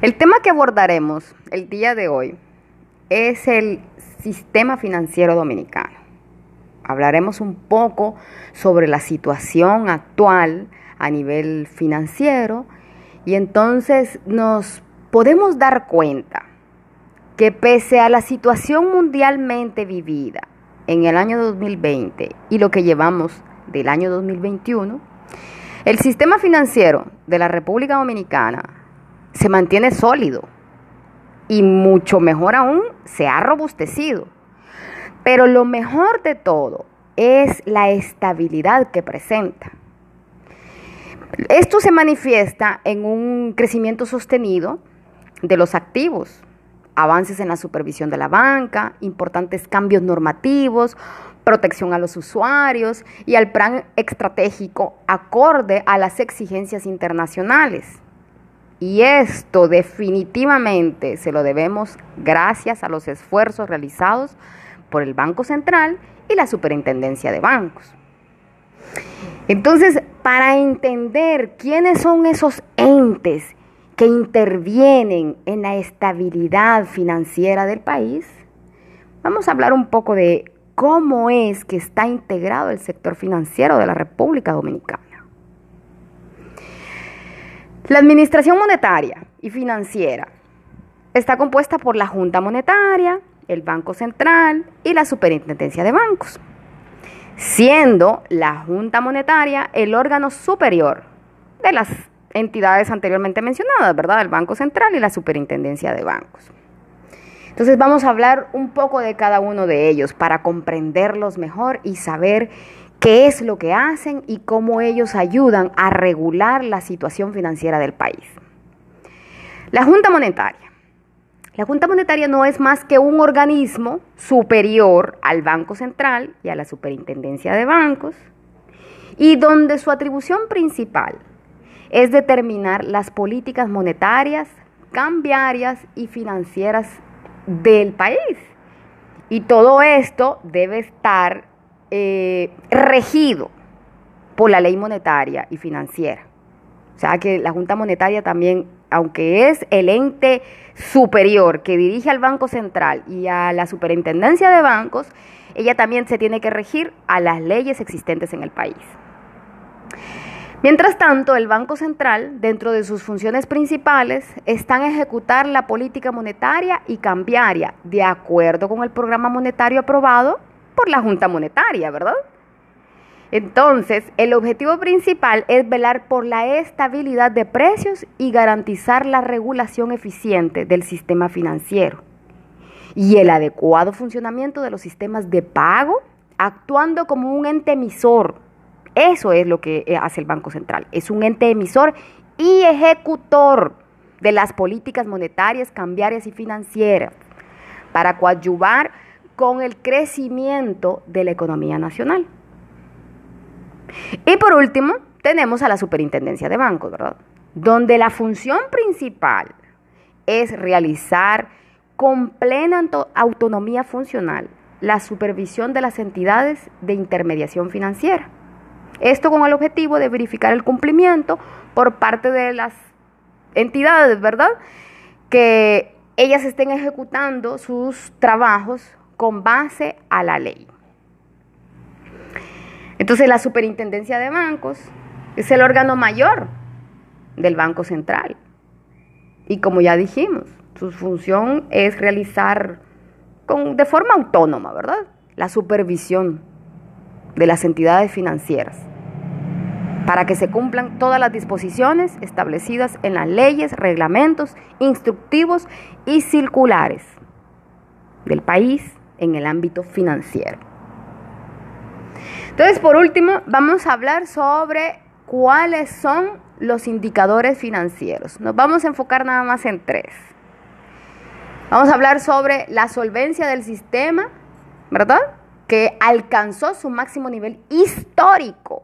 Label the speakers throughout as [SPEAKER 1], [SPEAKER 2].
[SPEAKER 1] El tema que abordaremos el día de hoy es el sistema financiero dominicano. Hablaremos un poco sobre la situación actual a nivel financiero y entonces nos podemos dar cuenta que pese a la situación mundialmente vivida en el año 2020 y lo que llevamos del año 2021, el sistema financiero de la República Dominicana se mantiene sólido y mucho mejor aún, se ha robustecido. Pero lo mejor de todo es la estabilidad que presenta. Esto se manifiesta en un crecimiento sostenido de los activos, avances en la supervisión de la banca, importantes cambios normativos, protección a los usuarios y al plan estratégico acorde a las exigencias internacionales. Y esto definitivamente se lo debemos gracias a los esfuerzos realizados por el Banco Central y la Superintendencia de Bancos. Entonces, para entender quiénes son esos entes que intervienen en la estabilidad financiera del país, vamos a hablar un poco de cómo es que está integrado el sector financiero de la República Dominicana. La administración monetaria y financiera está compuesta por la Junta Monetaria, el Banco Central y la Superintendencia de Bancos, siendo la Junta Monetaria el órgano superior de las entidades anteriormente mencionadas, ¿verdad? El Banco Central y la Superintendencia de Bancos. Entonces vamos a hablar un poco de cada uno de ellos para comprenderlos mejor y saber qué es lo que hacen y cómo ellos ayudan a regular la situación financiera del país. La Junta Monetaria. La Junta Monetaria no es más que un organismo superior al Banco Central y a la Superintendencia de Bancos y donde su atribución principal es determinar las políticas monetarias, cambiarias y financieras del país. Y todo esto debe estar eh, regido por la ley monetaria y financiera. O sea que la Junta Monetaria también, aunque es el ente superior que dirige al Banco Central y a la Superintendencia de Bancos, ella también se tiene que regir a las leyes existentes en el país. Mientras tanto, el Banco Central, dentro de sus funciones principales, está en ejecutar la política monetaria y cambiaria de acuerdo con el programa monetario aprobado por la Junta Monetaria, ¿verdad? Entonces, el objetivo principal es velar por la estabilidad de precios y garantizar la regulación eficiente del sistema financiero y el adecuado funcionamiento de los sistemas de pago, actuando como un ente emisor. Eso es lo que hace el Banco Central. Es un ente emisor y ejecutor de las políticas monetarias, cambiarias y financieras para coadyuvar con el crecimiento de la economía nacional. Y por último, tenemos a la Superintendencia de Bancos, ¿verdad? Donde la función principal es realizar con plena autonomía funcional la supervisión de las entidades de intermediación financiera. Esto con el objetivo de verificar el cumplimiento por parte de las entidades, ¿verdad? Que ellas estén ejecutando sus trabajos con base a la ley. Entonces la superintendencia de bancos es el órgano mayor del Banco Central. Y como ya dijimos, su función es realizar con, de forma autónoma, ¿verdad? La supervisión de las entidades financieras para que se cumplan todas las disposiciones establecidas en las leyes, reglamentos, instructivos y circulares del país en el ámbito financiero. Entonces, por último, vamos a hablar sobre cuáles son los indicadores financieros. Nos vamos a enfocar nada más en tres. Vamos a hablar sobre la solvencia del sistema, ¿verdad? Que alcanzó su máximo nivel histórico,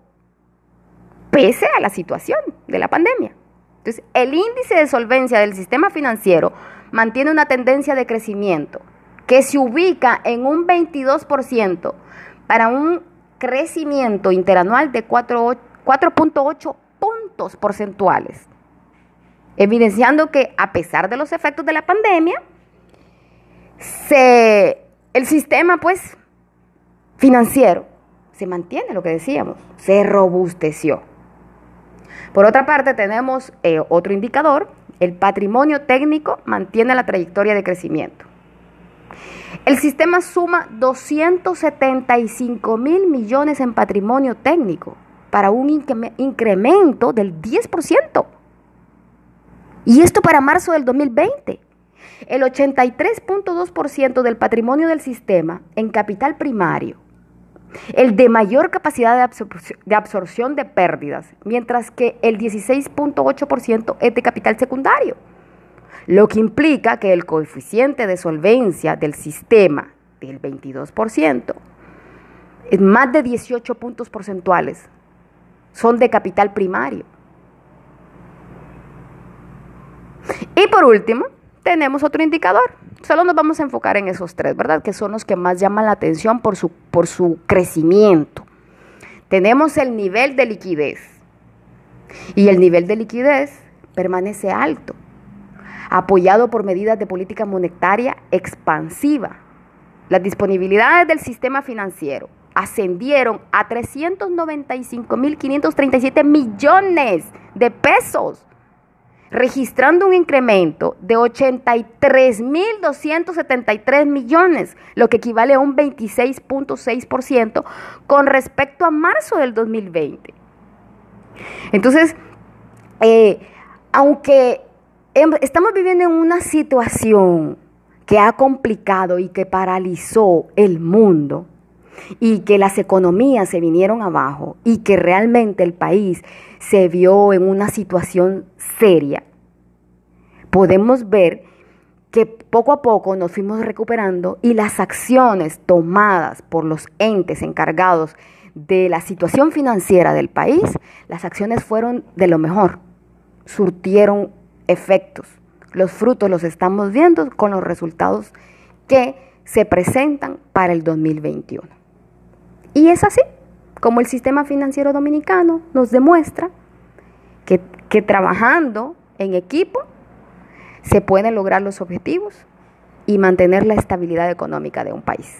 [SPEAKER 1] pese a la situación de la pandemia. Entonces, el índice de solvencia del sistema financiero mantiene una tendencia de crecimiento que se ubica en un 22% para un crecimiento interanual de 4.8 puntos porcentuales. evidenciando que a pesar de los efectos de la pandemia, el sistema pues financiero se mantiene, lo que decíamos, se robusteció. Por otra parte, tenemos eh, otro indicador, el patrimonio técnico mantiene la trayectoria de crecimiento. El sistema suma 275 mil millones en patrimonio técnico para un incremento del 10%. Y esto para marzo del 2020. El 83.2% del patrimonio del sistema en capital primario, el de mayor capacidad de, absorción de pérdidas, mientras que el 16.8% es de capital secundario, lo que implica que el coeficiente de solvencia del sistema del 22% es más de 18 puntos porcentuales son de capital primario. Y por último, tenemos otro indicador. Solo nos vamos a enfocar en esos tres, ¿verdad? Que son los que más llaman la atención por su, por su crecimiento. Tenemos el nivel de liquidez. Y el nivel de liquidez permanece alto, apoyado por medidas de política monetaria expansiva. Las disponibilidades del sistema financiero ascendieron a 395.537 millones de pesos registrando un incremento de 83.273 millones, lo que equivale a un 26.6% con respecto a marzo del 2020. Entonces, eh, aunque estamos viviendo en una situación que ha complicado y que paralizó el mundo, y que las economías se vinieron abajo y que realmente el país se vio en una situación seria, podemos ver que poco a poco nos fuimos recuperando y las acciones tomadas por los entes encargados de la situación financiera del país, las acciones fueron de lo mejor, surtieron efectos. Los frutos los estamos viendo con los resultados que se presentan para el 2021. Y es así como el sistema financiero dominicano nos demuestra que, que trabajando en equipo se pueden lograr los objetivos y mantener la estabilidad económica de un país.